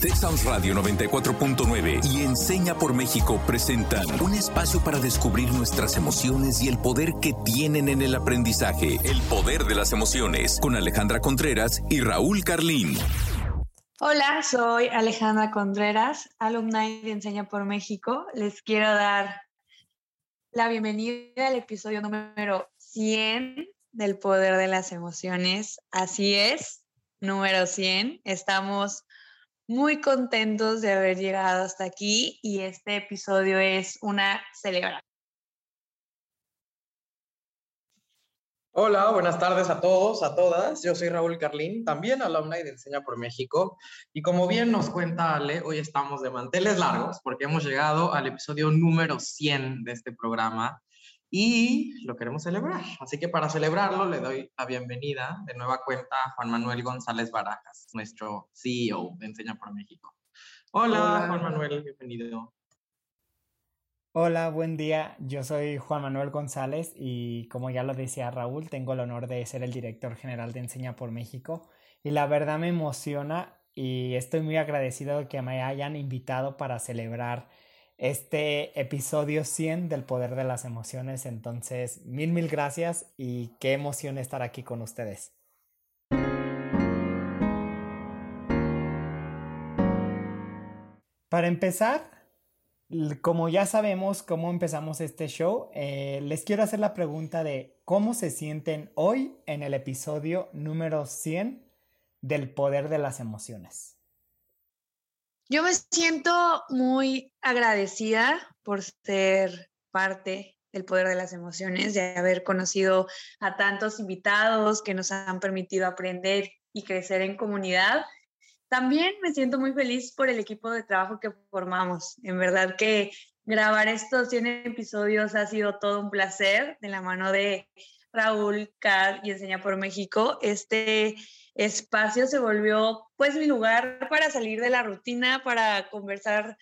Texas Radio 94.9 y Enseña por México presentan un espacio para descubrir nuestras emociones y el poder que tienen en el aprendizaje. El poder de las emociones con Alejandra Contreras y Raúl Carlín. Hola, soy Alejandra Contreras, alumna de Enseña por México. Les quiero dar la bienvenida al episodio número 100 del poder de las emociones. Así es, número 100. Estamos muy contentos de haber llegado hasta aquí y este episodio es una celebración. Hola, buenas tardes a todos, a todas. Yo soy Raúl Carlín, también alumna de Enseña por México. Y como bien nos cuenta Ale, hoy estamos de manteles largos porque hemos llegado al episodio número 100 de este programa y lo queremos celebrar. Así que para celebrarlo le doy la bienvenida de nueva cuenta a Juan Manuel González Barajas, nuestro CEO de Enseña por México. Hola, Juan Manuel, bienvenido. Hola, buen día. Yo soy Juan Manuel González y como ya lo decía Raúl, tengo el honor de ser el director general de Enseña por México y la verdad me emociona y estoy muy agradecido de que me hayan invitado para celebrar este episodio 100 del poder de las emociones. Entonces, mil, mil gracias y qué emoción estar aquí con ustedes. Para empezar, como ya sabemos cómo empezamos este show, eh, les quiero hacer la pregunta de cómo se sienten hoy en el episodio número 100 del poder de las emociones. Yo me siento muy agradecida por ser parte del poder de las emociones, de haber conocido a tantos invitados que nos han permitido aprender y crecer en comunidad. También me siento muy feliz por el equipo de trabajo que formamos. En verdad que grabar estos 100 episodios ha sido todo un placer de la mano de Raúl, Car y Enseña por México. Este espacio se volvió pues mi lugar para salir de la rutina, para conversar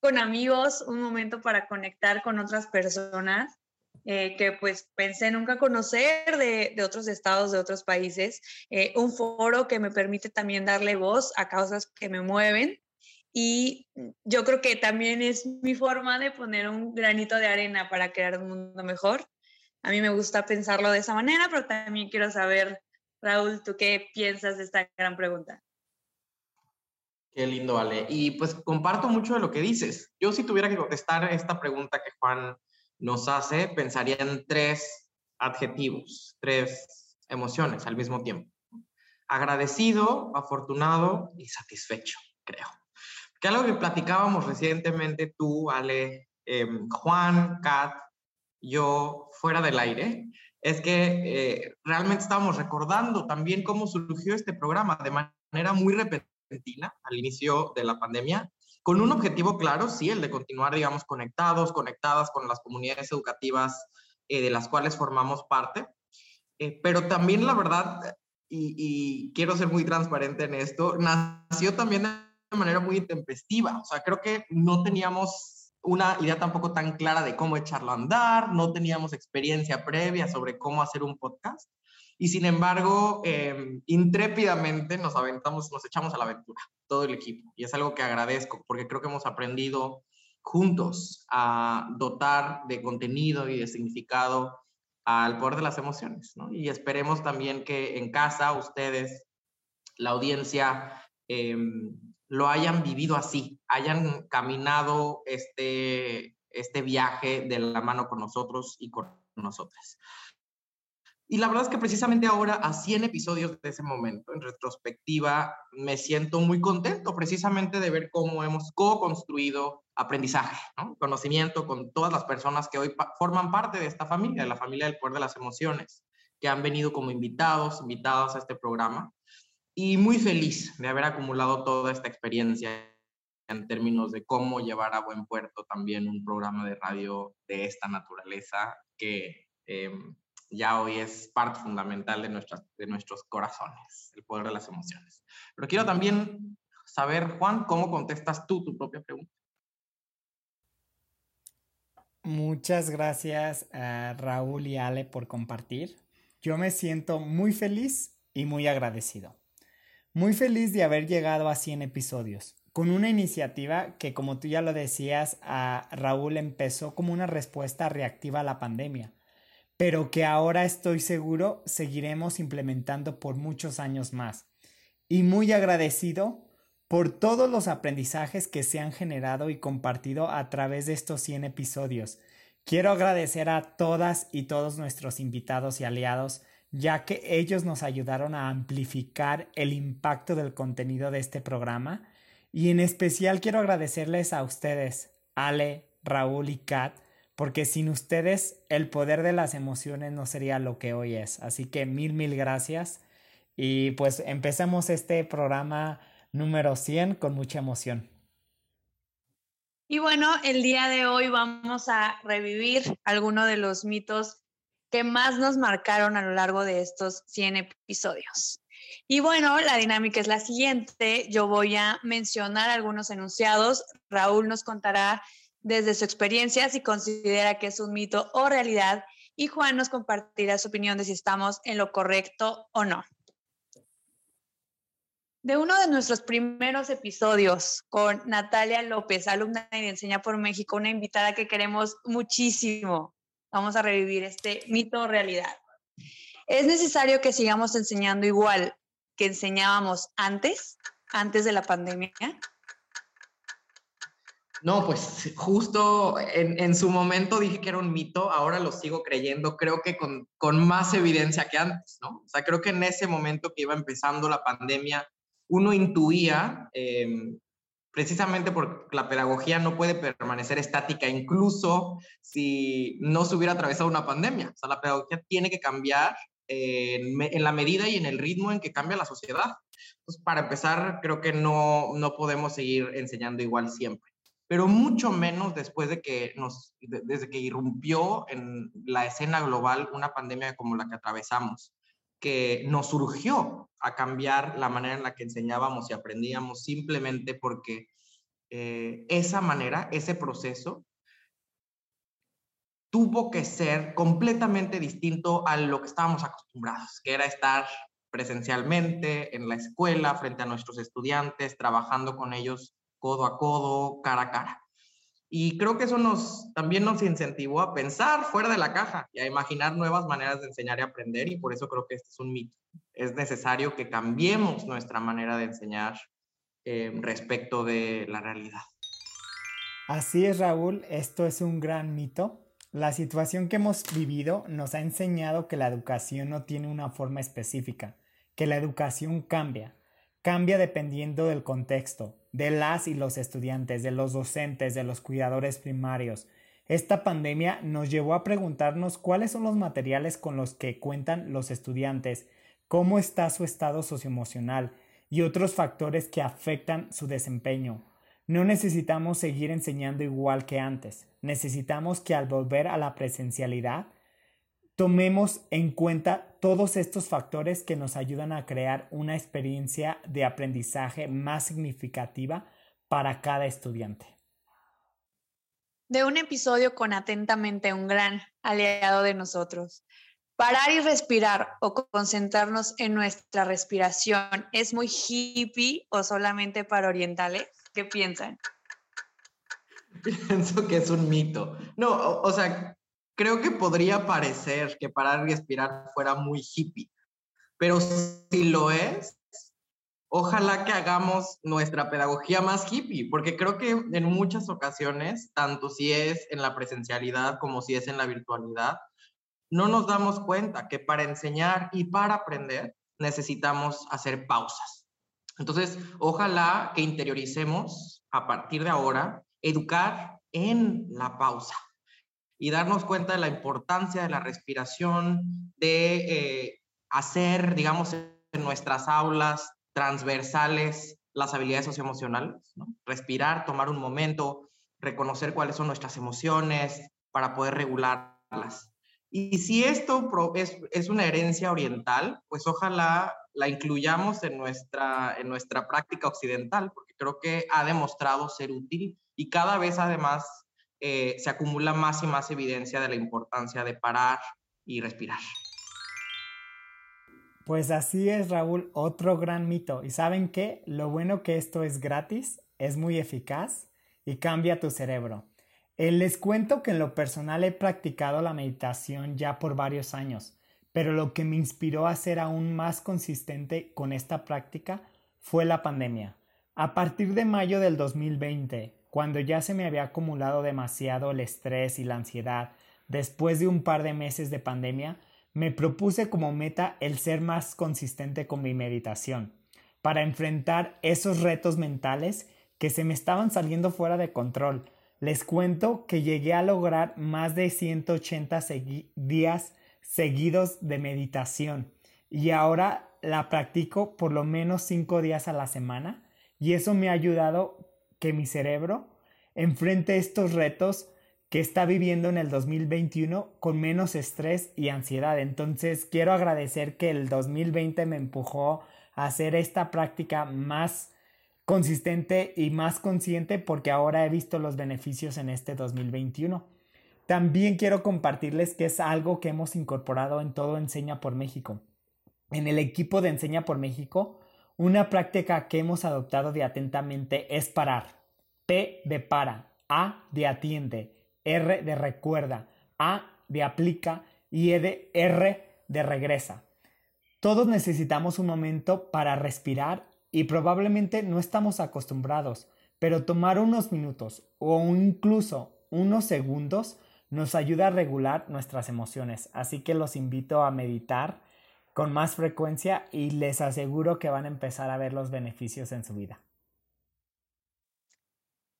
con amigos, un momento para conectar con otras personas eh, que pues pensé nunca conocer de, otros estados, de otros países, eh, un foro que me permite también darle voz a causas que me mueven y yo creo que también es mi forma de poner un granito de arena para crear un mundo mejor. A mí me gusta pensarlo de esa manera, pero también quiero saber Raúl, ¿tú qué piensas de esta gran pregunta? Qué lindo, Ale. Y pues comparto mucho de lo que dices. Yo si tuviera que contestar esta pregunta que Juan nos hace, pensaría en tres adjetivos, tres emociones al mismo tiempo. Agradecido, afortunado y satisfecho, creo. Que algo que platicábamos recientemente tú, Ale, em, Juan, Kat, yo, fuera del aire, es que eh, realmente estábamos recordando también cómo surgió este programa de manera muy repentina al inicio de la pandemia, con un objetivo claro, sí, el de continuar, digamos, conectados, conectadas con las comunidades educativas eh, de las cuales formamos parte, eh, pero también la verdad, y, y, quiero ser muy transparente en esto, nació también de manera muy intempestiva, o sea, creo que no teníamos una idea tampoco tan clara de cómo echarlo a andar, no teníamos experiencia previa sobre cómo hacer un podcast y sin embargo, em, intrépidamente nos aventamos, nos echamos a la aventura, todo el equipo. Y es algo que agradezco porque creo que hemos aprendido juntos a dotar de contenido y de significado al poder de las emociones. ¿no? Y esperemos también que en casa ustedes, la audiencia, eh, lo hayan vivido así, hayan caminado este, este viaje de la mano con nosotros y con nosotras. Y la verdad es que precisamente ahora, a 100 episodios de ese momento, en retrospectiva, me siento muy contento precisamente de ver cómo hemos co-construido aprendizaje, conocimiento con todas las personas que hoy forman parte de esta familia, de la familia del poder de las emociones, que han venido como invitados, invitadas a este programa y muy feliz de haber acumulado toda esta experiencia en términos de cómo llevar a buen puerto también un programa de radio de esta naturaleza que em, ya hoy es parte fundamental de, nuestras, de nuestros corazones, el poder de las emociones. Pero quiero también saber, Juan, cómo contestas tú tu propia pregunta. Muchas gracias a Raúl y Ale por compartir. Yo me siento muy feliz y muy agradecido Muy feliz de haber llegado a 100 episodios, con una iniciativa que, como tú ya lo decías, a Raúl empezó como una respuesta reactiva a la pandemia, pero que ahora estoy seguro seguiremos implementando por muchos años más. Y muy agradecido por todos los aprendizajes que se han generado y compartido a través de estos 100 episodios. Quiero agradecer a todas y todos nuestros invitados y aliados, ya que ellos nos ayudaron a amplificar el impacto del contenido de este programa. Y en especial quiero agradecerles a ustedes, Ale, Raúl y Kat, porque sin ustedes el poder de las emociones no sería lo que hoy es. Así que mil, mil gracias. Y pues empecemos este programa número 100 con mucha emoción. Y bueno, el día de hoy vamos a revivir algunos de los mitos que más nos marcaron a lo largo de estos 100 episodios. Y bueno, la dinámica es la siguiente. Yo voy a mencionar algunos enunciados. Raúl nos contará desde su experiencia si considera que es un mito o realidad. Y Juan nos compartirá su opinión de si estamos en lo correcto o no de uno de nuestros primeros episodios con Natalia López, alumna de Enseña por México, una invitada que queremos muchísimo. Vamos a revivir este mito realidad. ¿Es necesario que sigamos enseñando igual que enseñábamos antes, antes de la pandemia? No, pues justo en, su momento dije que era un mito, ahora lo sigo creyendo, creo que con, con más evidencia que antes, ¿no? O sea, creo que en ese momento que iba empezando la pandemia, uno intuía, em, precisamente porque la pedagogía no puede permanecer estática, incluso si no se hubiera atravesado una pandemia. O sea, la pedagogía tiene que cambiar en, en, la medida y en el ritmo en que cambia la sociedad. Entonces, para empezar, creo que no, no podemos seguir enseñando igual siempre pero mucho menos después de que nos, desde que irrumpió en la escena global una pandemia como la que atravesamos que nos surgió a cambiar la manera en la que enseñábamos y aprendíamos simplemente porque eh, esa manera, ese proceso, tuvo que ser completamente distinto a lo que estábamos acostumbrados, que era estar presencialmente en la escuela frente a nuestros estudiantes, trabajando con ellos codo a codo, cara a cara. Y creo que eso nos, también nos incentivó a pensar fuera de la caja y a imaginar nuevas maneras de enseñar y aprender y por eso creo que este es un mito. Es necesario que cambiemos nuestra manera de enseñar eh, respecto de la realidad. Así es, Raúl, esto es un gran mito. La situación que hemos vivido nos ha enseñado que la educación no tiene una forma específica, que la educación cambia, cambia dependiendo del contexto, de las y los estudiantes, de los docentes, de los cuidadores primarios. Esta pandemia nos llevó a preguntarnos cuáles son los materiales con los que cuentan los estudiantes, cómo está su estado socioemocional y otros factores que afectan su desempeño. No necesitamos seguir enseñando igual que antes. Necesitamos que al volver a la presencialidad tomemos en cuenta todos estos factores que nos ayudan a crear una experiencia de aprendizaje más significativa para cada estudiante. De un episodio con atentamente un gran aliado de nosotros. Parar y respirar o concentrarnos en nuestra respiración es muy hippie o solamente para orientales. ¿Qué piensan? Pienso que es un mito. No, o, o sea, creo que podría parecer que parar y respirar fuera muy hippie, pero si lo es, ojalá que hagamos nuestra pedagogía más hippie, porque creo que en muchas ocasiones, tanto si es en la presencialidad como si es en la virtualidad, no nos damos cuenta que para enseñar y para aprender necesitamos hacer pausas. Entonces, ojalá que interioricemos a partir de ahora educar en la pausa y darnos cuenta de la importancia de la respiración, de eh, hacer, digamos, en nuestras aulas transversales las habilidades socioemocionales, ¿no? respirar, tomar un momento, reconocer cuáles son nuestras emociones para poder regularlas. Y si esto es, es una herencia oriental, pues ojalá la incluyamos en nuestra, en nuestra práctica occidental, porque creo que ha demostrado ser útil y cada vez además eh, se acumula más y más evidencia de la importancia de parar y respirar. Pues así es, Raúl, otro gran mito. ¿Y saben qué? Lo bueno que esto es gratis, es muy eficaz y cambia tu cerebro. Eh, les cuento que en lo personal he practicado la meditación ya por varios años, pero lo que me inspiró a ser aún más consistente con esta práctica fue la pandemia. A partir de mayo del 2020, cuando ya se me había acumulado demasiado el estrés y la ansiedad después de un par de meses de pandemia, me propuse como meta el ser más consistente con mi meditación, para enfrentar esos retos mentales que se me estaban saliendo fuera de control. Les cuento que llegué a lograr más de 180 días seguidos de meditación y ahora la practico por lo menos 5 días a la semana y eso me ha ayudado que mi cerebro enfrente estos retos que está viviendo en el 2021 con menos estrés y ansiedad. Entonces quiero agradecer que el 2020 me empujó a hacer esta práctica más consistente y más consciente porque ahora he visto los beneficios en este 2021. También quiero compartirles que es algo que hemos incorporado en todo Enseña por México. En el equipo de Enseña por México, una práctica que hemos adoptado de atentamente es parar. P de para, A de atiende, R de recuerda, A de aplica y E de R de regresa. Todos necesitamos un momento para respirar y probablemente no estamos acostumbrados, pero tomar unos minutos o incluso unos segundos nos ayuda a regular nuestras emociones. Así que los invito a meditar con más frecuencia y les aseguro que van a empezar a ver los beneficios en su vida.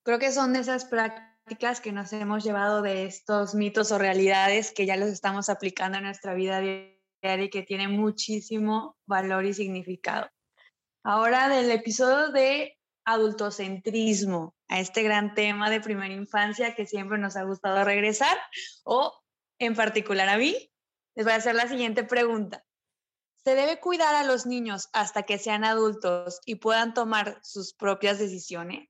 Creo que son esas prácticas que nos hemos llevado de estos mitos o realidades que ya los estamos aplicando en nuestra vida diaria y que tienen muchísimo valor y significado. Ahora del episodio de adultocentrismo, a este gran tema de primera infancia que siempre nos ha gustado regresar, o en particular a mí, les voy a hacer la siguiente pregunta. ¿Se debe cuidar a los niños hasta que sean adultos y puedan tomar sus propias decisiones?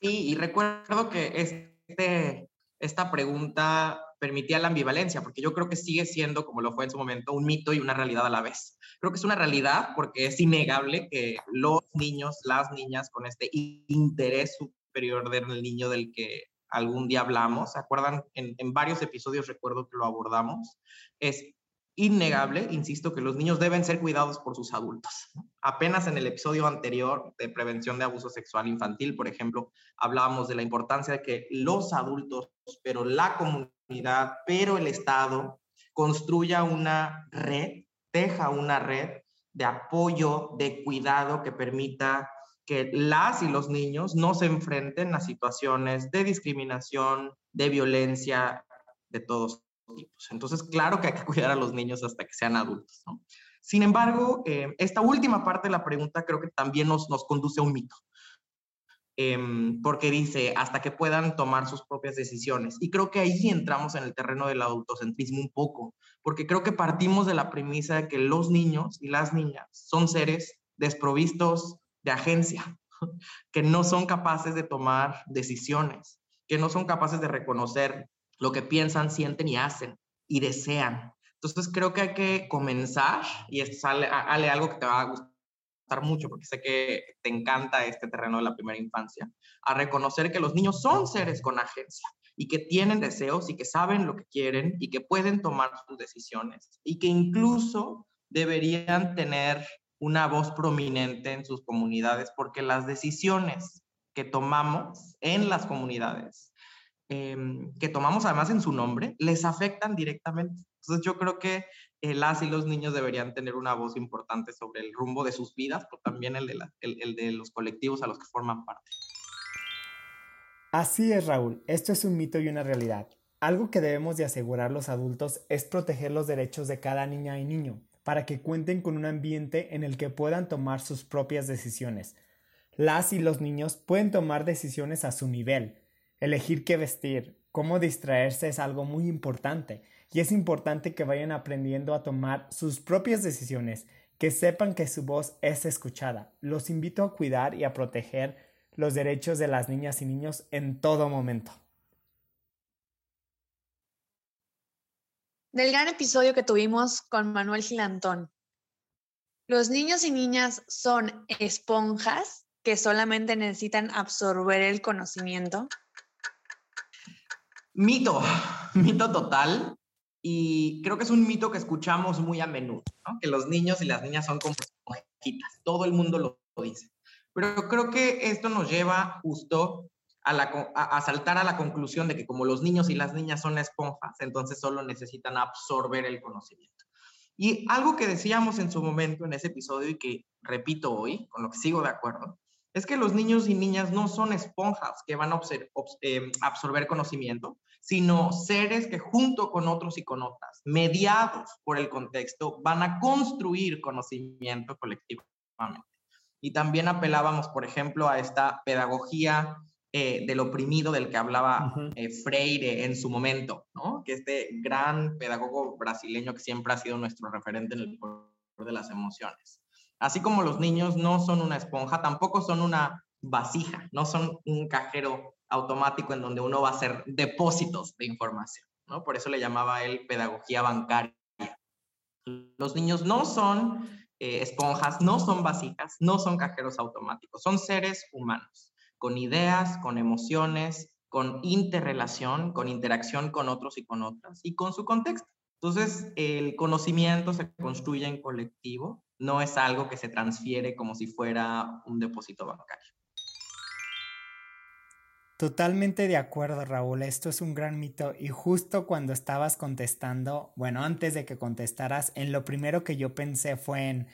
Sí, y recuerdo que este, esta pregunta permitía la ambivalencia, porque yo creo que sigue siendo, como lo fue en su momento, un mito y una realidad a la vez. Creo que es una realidad porque es innegable que los niños, las niñas, con este interés superior del niño del que algún día hablamos, ¿se acuerdan? En, varios episodios recuerdo que lo abordamos, es innegable, insisto, que los niños deben ser cuidados por sus adultos. Apenas en el episodio anterior de prevención de abuso sexual infantil, por ejemplo, hablábamos de la importancia de que los adultos, pero la comunidad, pero el Estado, construya una red, deja una red de apoyo, de cuidado que permita que las y los niños no se enfrenten a situaciones de discriminación, de violencia, de todos entonces, claro que hay que cuidar a los niños hasta que sean adultos. Sin embargo, eh, esta última parte de la pregunta creo que también nos, nos conduce a un mito. Em, porque dice, hasta que puedan tomar sus propias decisiones. Y creo que ahí entramos en el terreno del autocentrismo un poco, porque creo que partimos de la premisa de que los niños y las niñas son seres desprovistos de agencia, que no son capaces de tomar decisiones, que no son capaces de reconocer lo que piensan, sienten y hacen y desean. Entonces creo que hay que comenzar, y sale, algo que te va a gustar mucho, porque sé que te encanta este terreno de la primera infancia, a reconocer que los niños son seres con agencia y que tienen deseos y que saben lo que quieren y que pueden tomar sus decisiones y que incluso deberían tener una voz prominente en sus comunidades, porque las decisiones que tomamos en las comunidades Em, que tomamos además en su nombre, les afectan directamente. Entonces yo creo que eh, las y los niños deberían tener una voz importante sobre el rumbo de sus vidas, pero también el de, el de los colectivos a los que forman parte. Así es, Raúl. Esto es un mito y una realidad. Algo que debemos de asegurar los adultos es proteger los derechos de cada niña y niño, para que cuenten con un ambiente en el que puedan tomar sus propias decisiones. Las y los niños pueden tomar decisiones a su nivel, Elegir qué vestir, cómo distraerse es algo muy importante y es importante que vayan aprendiendo a tomar sus propias decisiones, que sepan que su voz es escuchada. Los invito a cuidar y a proteger los derechos de las niñas y niños en todo momento. Del gran episodio que tuvimos con Manuel Gilantón. Los niños y niñas son esponjas que solamente necesitan absorber el conocimiento. Mito, mito total. Y creo que es un mito que escuchamos muy a menudo, que los niños y las niñas son como esponjitas. Todo el mundo lo dice. Pero creo que esto nos lleva justo a, saltar a la conclusión de que como los niños y las niñas son esponjas, entonces solo necesitan absorber el conocimiento. Y algo que decíamos en su momento en ese episodio y que repito hoy, con lo que sigo de acuerdo, es que los niños y niñas no son esponjas que van a em, absorber conocimiento, sino seres que junto con otros y con otras, mediados por el contexto, van a construir conocimiento colectivamente. Y también apelábamos, por ejemplo, a esta pedagogía eh, del oprimido del que hablaba eh, Freire en su momento, ¿no? que este gran pedagogo brasileño que siempre ha sido nuestro referente en el poder de las emociones. Así como los niños no son una esponja, tampoco son una vasija, no son un cajero automático en donde uno va a hacer depósitos de información, ¿no? Por eso le llamaba él pedagogía bancaria. Los niños no son eh, esponjas, no son vasijas, no son cajeros automáticos, son seres humanos con ideas, con emociones, con interrelación, con interacción con otros y con otras, y con su contexto. Entonces, el conocimiento se construye en colectivo, no es algo que se transfiere como si fuera un depósito bancario. Totalmente de acuerdo, Raúl. Esto es un gran mito. Y justo cuando estabas contestando, bueno, antes de que contestaras, en lo primero que yo pensé fue en,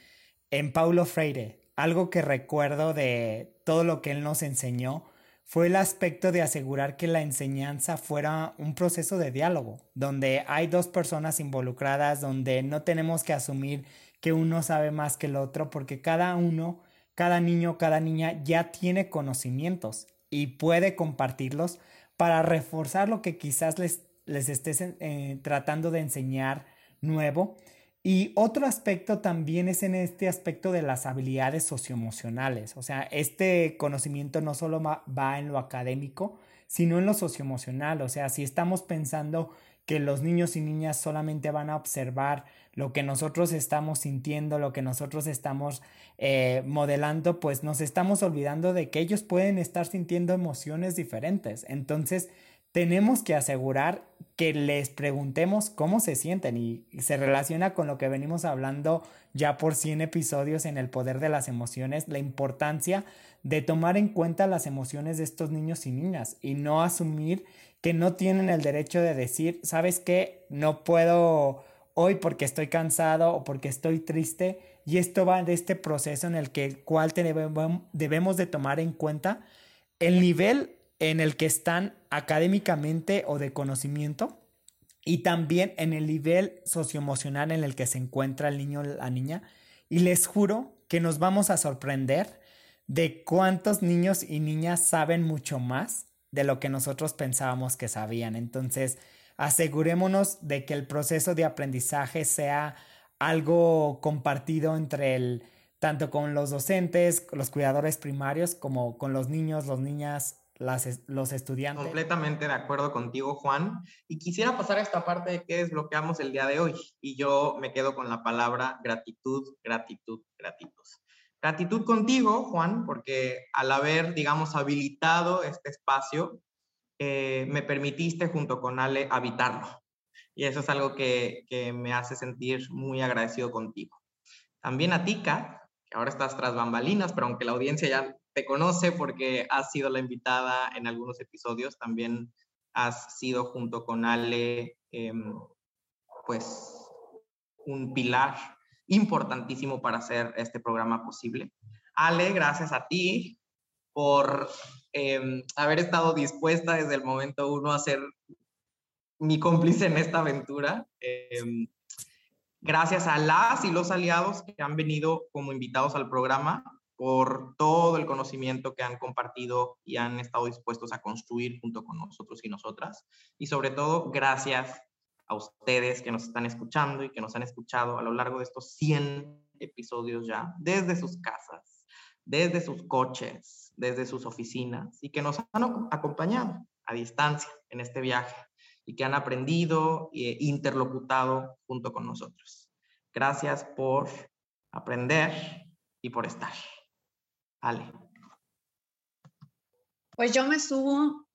en Paulo Freire, algo que recuerdo de todo lo que él nos enseñó fue el aspecto de asegurar que la enseñanza fuera un proceso de diálogo, donde hay dos personas involucradas, donde no tenemos que asumir que uno sabe más que el otro, porque cada uno, cada niño, cada niña ya tiene conocimientos y puede compartirlos para reforzar lo que quizás les, les estés eh, tratando de enseñar nuevo y otro aspecto también es en este aspecto de las habilidades socioemocionales. O sea, este conocimiento no solo va en lo académico, sino en lo socioemocional. O sea, si estamos pensando que los niños y niñas solamente van a observar lo que nosotros estamos sintiendo, lo que nosotros estamos eh, modelando, pues nos estamos olvidando de que ellos pueden estar sintiendo emociones diferentes. Entonces, tenemos que asegurar que les preguntemos cómo se sienten y, se relaciona con lo que venimos hablando ya por 100 episodios en el poder de las emociones, la importancia de tomar en cuenta las emociones de estos niños y niñas y no asumir que no tienen el derecho de decir, ¿sabes qué? No puedo hoy porque estoy cansado o porque estoy triste y esto va de este proceso en el que cual debemos de tomar en cuenta el nivel en el que están académicamente o de conocimiento y también en el nivel socioemocional en el que se encuentra el niño o la niña. Y les juro que nos vamos a sorprender de cuántos niños y niñas saben mucho más de lo que nosotros pensábamos que sabían. Entonces, asegurémonos de que el proceso de aprendizaje sea algo compartido entre el tanto con los docentes, los cuidadores primarios, como con los niños, las niñas, los estudiantes. Completamente de acuerdo contigo, Juan. Y quisiera pasar a esta parte de qué desbloqueamos el día de hoy. Y yo me quedo con la palabra gratitud, gratitud, gratitud. Gratitud contigo, Juan, porque al haber, digamos, habilitado este espacio, eh, me permitiste junto con Ale habitarlo. Y eso es algo que, que me hace sentir muy agradecido contigo. También a ti, Kat, que ahora estás tras bambalinas, pero aunque la audiencia ya te conoce porque has sido la invitada en algunos episodios, también has sido junto con Ale, em, pues, un pilar importantísimo para hacer este programa posible. Ale, gracias a ti por em, haber estado dispuesta desde el momento uno a ser mi cómplice en esta aventura. Em, gracias a las y los aliados que han venido como invitados al programa por todo el conocimiento que han compartido y han estado dispuestos a construir junto con nosotros y nosotras. Y sobre todo, gracias a ustedes que nos están escuchando y que nos han escuchado a lo largo de estos 100 episodios ya, desde sus casas, desde sus coches, desde sus oficinas y que nos han acompañado a distancia en este viaje. y que han aprendido e interlocutado junto con nosotros. Gracias por aprender y por estar. Pues yo me sumo,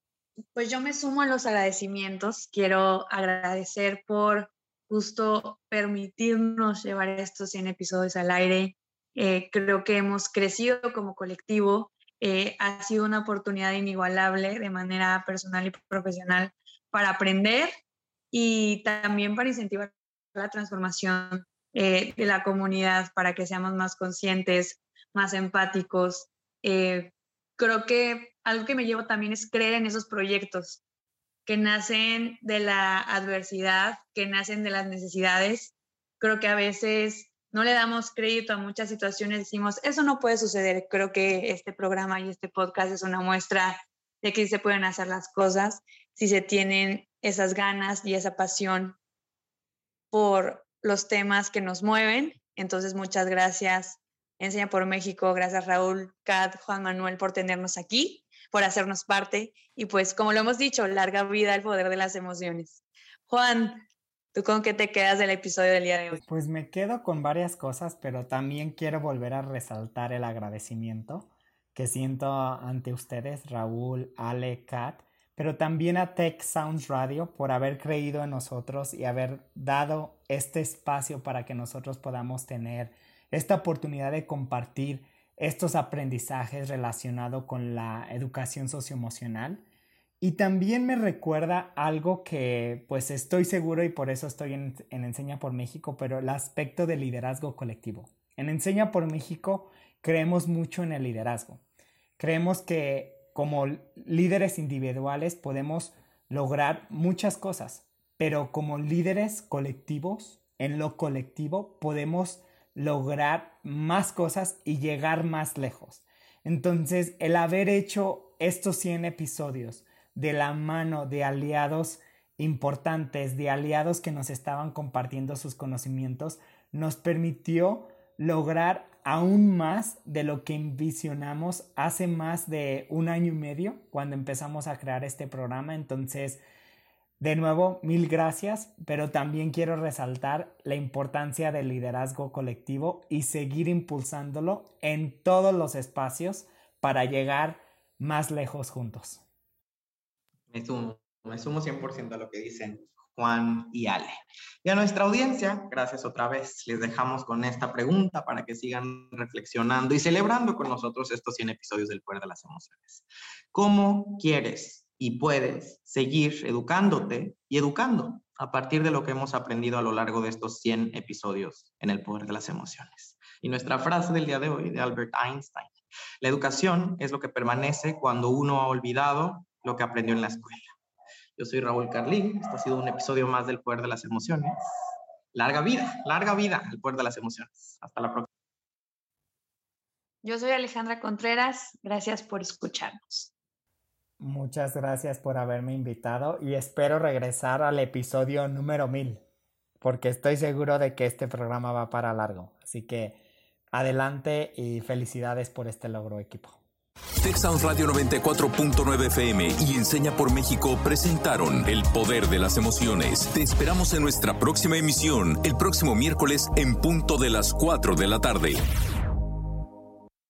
pues yo me sumo a los agradecimientos. Quiero agradecer por justo permitirnos llevar estos 100 episodios al aire. Eh, creo que hemos crecido como colectivo. Eh, ha sido una oportunidad inigualable de manera personal y profesional para aprender y también para incentivar la transformación eh, de la comunidad para que seamos más conscientes, más empáticos. Eh, creo que algo que me llevo también es creer en esos proyectos que nacen de la adversidad, que nacen de las necesidades. Creo que a veces no le damos crédito a muchas situaciones, decimos, eso no puede suceder. Creo que este programa y este podcast es una muestra de que se pueden hacer las cosas si se tienen esas ganas y esa pasión por los temas que nos mueven. Entonces, muchas gracias, Enseña por México, gracias Raúl, Kat, Juan Manuel por tenernos aquí, por hacernos parte y pues, como lo hemos dicho, larga vida el poder de las emociones. Juan, ¿tú con qué te quedas del episodio del día de hoy? Pues me quedo con varias cosas, pero también quiero volver a resaltar el agradecimiento que siento ante ustedes, Raúl, Ale, Kat, pero también a Tech Sounds Radio por haber creído en nosotros y haber dado este espacio para que nosotros podamos tener esta oportunidad de compartir estos aprendizajes relacionados con la educación socioemocional. Y también me recuerda algo que pues estoy seguro y por eso estoy en, en Enseña por México, pero el aspecto del liderazgo colectivo. En Enseña por México creemos mucho en el liderazgo. Creemos que como líderes individuales podemos lograr muchas cosas, pero como líderes colectivos, en lo colectivo podemos lograr más cosas y llegar más lejos. Entonces, el haber hecho estos 100 episodios de la mano de aliados importantes, de aliados que nos estaban compartiendo sus conocimientos, nos permitió lograr aún más de lo que envisionamos hace más de un año y medio cuando empezamos a crear este programa. Entonces, de nuevo, mil gracias, pero también quiero resaltar la importancia del liderazgo colectivo y seguir impulsándolo en todos los espacios para llegar más lejos juntos. Me sumo, me sumo 100% a lo que dicen. Juan y Ale. Y a nuestra audiencia, gracias otra vez, les dejamos con esta pregunta para que sigan reflexionando y celebrando con nosotros estos 100 episodios del Poder de las Emociones. ¿Cómo quieres y puedes seguir educándote y educando a partir de lo que hemos aprendido a lo largo de estos 100 episodios en el Poder de las Emociones? Y nuestra frase del día de hoy de Albert Einstein, la educación es lo que permanece cuando uno ha olvidado lo que aprendió en la escuela. Yo soy Raúl Carlín. Esto ha sido un episodio más del Poder de las Emociones. Larga vida, larga vida el Poder de las Emociones. Hasta la próxima. Yo soy Alejandra Contreras. Gracias por escucharnos. Muchas gracias por haberme invitado y espero regresar al episodio número 1000 porque estoy seguro de que este programa va para largo. Así que adelante y felicidades por este logro equipo. Texas Radio 94.9 FM y Enseña por México presentaron El Poder de las Emociones. Te esperamos en nuestra próxima emisión, el próximo miércoles en punto de las 4 de la tarde.